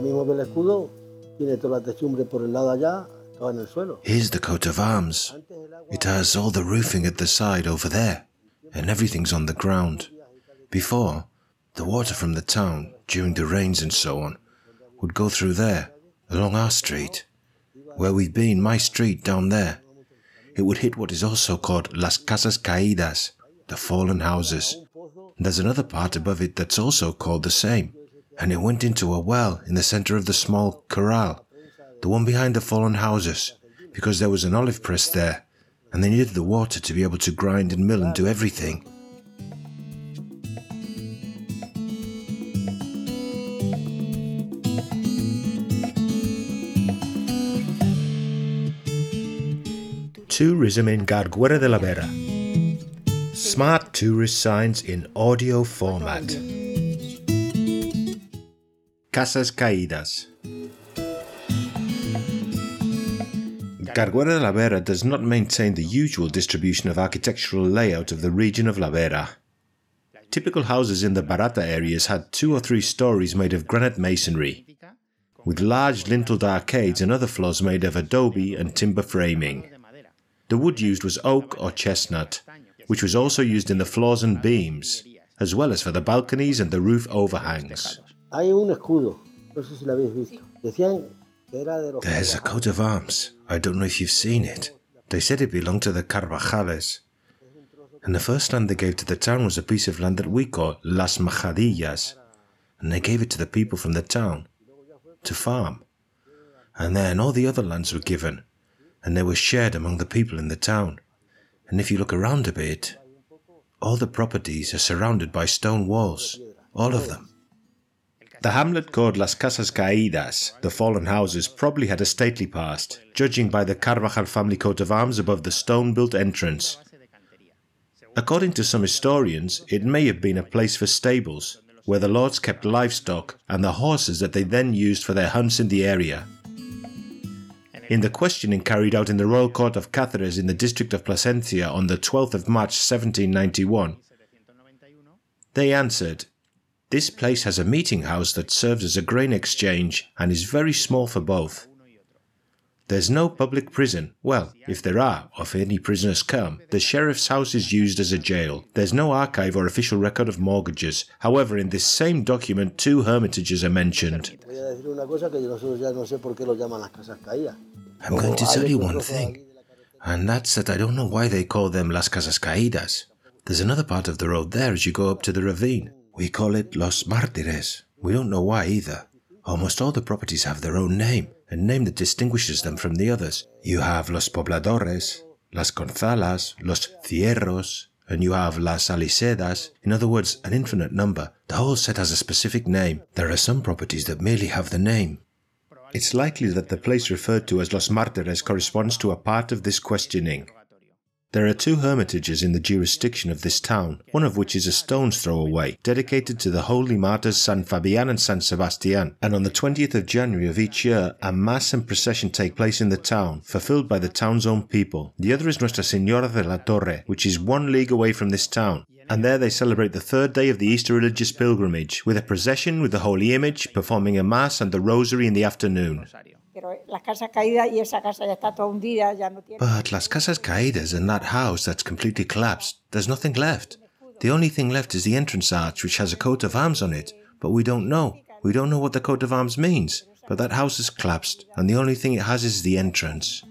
mismo ve el escudo, tiene toda la techumbre por el lado allá, en el suelo. Here's the coat of arms. It has all the roofing at the side over there, and everything's on the ground. Before, the water from the town, during the rains and so on, would go through there, along our street. Where we've been, my street down there. It would hit what is also called Las Casas Caídas, the fallen houses. There's another part above it that's also called the same. And it went into a well in the center of the small corral, the one behind the fallen houses, because there was an olive press there, and they needed the water to be able to grind and mill and do everything. Tourism in Garguera de la Vera. Smart tourist signs in audio format. Casas Caídas. Garguera de la Vera does not maintain the usual distribution of architectural layout of the region of La Vera. Typical houses in the Verata areas had two or three stories made of granite masonry, with large linteled arcades and other floors made of adobe and timber framing. The wood used was oak or chestnut, which was also used in the floors and beams, as well as for the balconies and the roof overhangs. Hay un escudo, no sé si lo habéis visto. Decían que era de los There's a coat of arms. I don't know if you've seen it. They said it belonged to the Carvajales. And the first land they gave to the town was a piece of land that we call Las Majadillas. And they gave it to the people from the town to farm. And then all the other lands were given, and they were shared among the people in the town. And if you look around a bit, all the properties are surrounded by stone walls, all of them. The hamlet called Las Casas Caídas, the fallen houses, probably had a stately past, judging by the Carvajal family coat of arms above the stone built entrance. According to some historians, it may have been a place for stables, where the lords kept livestock and the horses that they then used for their hunts in the area. In the questioning carried out in the Royal Court of Cáceres in the district of Plasencia on the 12th of March 1791, they answered, This place has a meeting house that serves as a grain exchange and is very small for both. There's no public prison. Well, if there are, or if any prisoners come, the sheriff's house is used as a jail. There's no archive or official record of mortgages. However, in this same document, two hermitages are mentioned. I'm going to tell you one thing, and that's that I don't know why they call them Las Casas Caídas. There's another part of the road there as you go up to the ravine. We call it Los Mártires. We don't know why either. Almost all the properties have their own name, a name that distinguishes them from the others. You have Los Pobladores, Las Gonzalas, Los Cierros, and you have Las Alicedas, in other words, an infinite number. The whole set has a specific name. There are some properties that merely have the name. It's likely that the place referred to as Los Mártires corresponds to a part of this questioning. There are two hermitages in the jurisdiction of this town, one of which is a stone's throw away, dedicated to the holy martyrs San Fabian and San Sebastian. And on the 20th of January of each year, a mass and procession take place in the town, fulfilled by the town's own people. The other is Nuestra Señora de la Torre, which is one league away from this town. And there they celebrate the third day of the Easter religious pilgrimage, with a procession with the Holy Image, performing a Mass and the Rosary in the afternoon. Pero las casas caídas y esa casa ya está toda hundida, ya no tiene. But Las Casas Caídas and that house that's completely collapsed, there's nothing left. The only thing left is the entrance arch, which has a coat of arms on it, but we don't know. We don't know what the coat of arms means. But that house is collapsed, and the only thing it has is the entrance.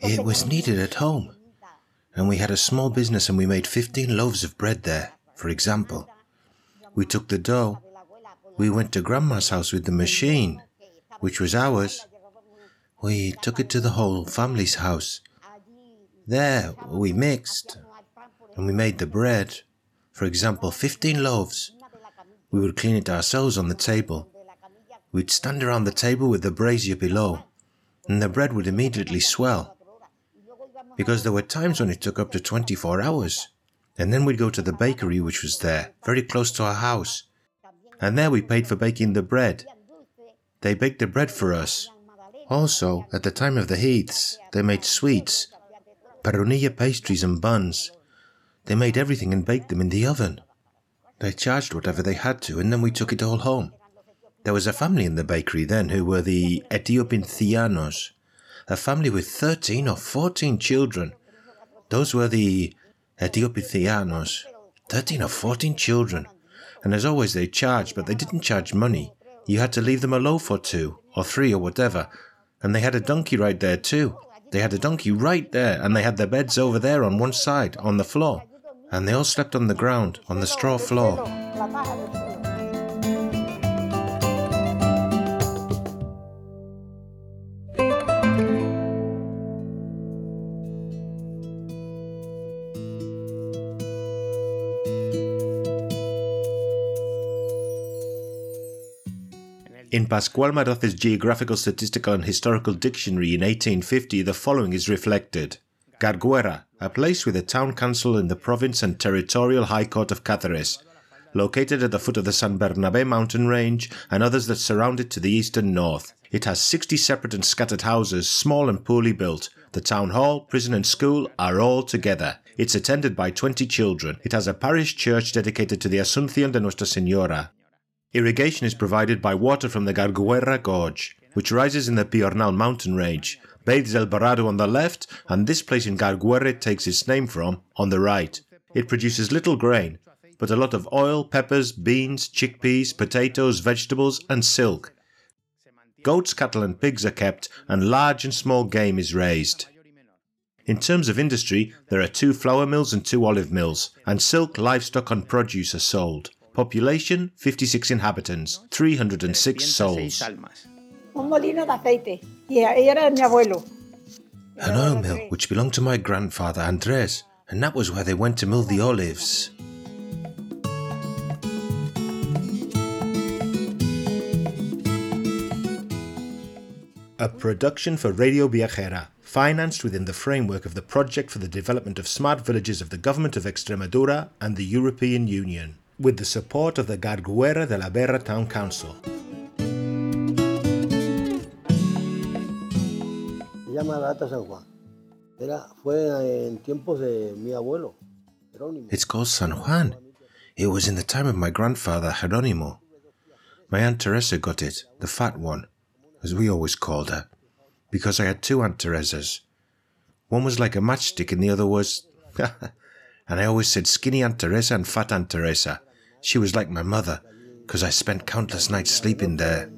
It was needed at home. And we had a small business and we made 15 loaves of bread there, for example. We took the dough. We went to Grandma's house with the machine, which was ours. We took it to the whole family's house. There, we mixed and we made the bread. For example, 15 loaves. We would clean it ourselves on the table. We'd stand around the table with the brazier below, and the bread would immediately swell. because there were times when it took up to 24 hours. And then we'd go to the bakery, which was there, very close to our house. And there we paid for baking the bread. They baked the bread for us. Also, at the time of the heaths, they made sweets, perrunilla pastries, and buns. They made everything and baked them in the oven. They charged whatever they had to, and then we took it all home. There was a family in the bakery then who were the Etiopinthianos, a family with 13 or 14 children. Those were the Etiopinthianos, 13 or 14 children. And as always, they charged, but they didn't charge money. You had to leave them a loaf or two, or three, or whatever. And they had a donkey right there, too. They had a donkey right there, and they had their beds over there on one side, on the floor. And they all slept on the ground, on the straw floor. In Pascual Madoz's Geographical, Statistical and Historical Dictionary in 1850, the following is reflected. Garguera, a place with a town council in the province and territorial high court of Cáceres, located at the foot of the San Bernabé mountain range and others that surround it to the east and north. It has 60 separate and scattered houses, small and poorly built. The town hall, prison and school are all together. It's attended by 20 children. It has a parish church dedicated to the Asunción de Nuestra Señora. Irrigation is provided by water from the Garguera Gorge, which rises in the Piornal mountain range, bathes El Barrado on the left, and this place in Garguera takes its name from on the right. It produces little grain, but a lot of oil, peppers, beans, chickpeas, potatoes, vegetables, and silk. Goats, cattle, and pigs are kept, and large and small game is raised. In terms of industry, there are two flour mills and two olive mills, and silk, livestock, and produce are sold. Population 56 inhabitants, 306 souls. Un molino de aceite. Y era mi abuelo. An oil mill which belonged to my grandfather Andres, and that was where they went to mill the olives. A production for Radio Viajera, financed within the framework of the Project for the Development of Smart Villages of the Government of Extremadura and the European Union, with the support of the Garguera de la Vera Town Council. Se llama la Alta San Juan. Era, fue en tiempos de mi abuelo, Jerónimo. It's called San Juan. It was in the time of my grandfather Jeronimo. My Aunt Teresa got it, the fat one, as we always called her, because I had two Aunt Teresas. One was like a matchstick and the other was. and I always said skinny Aunt Teresa and fat Aunt Teresa. She was like my mother, because I spent countless nights sleeping there.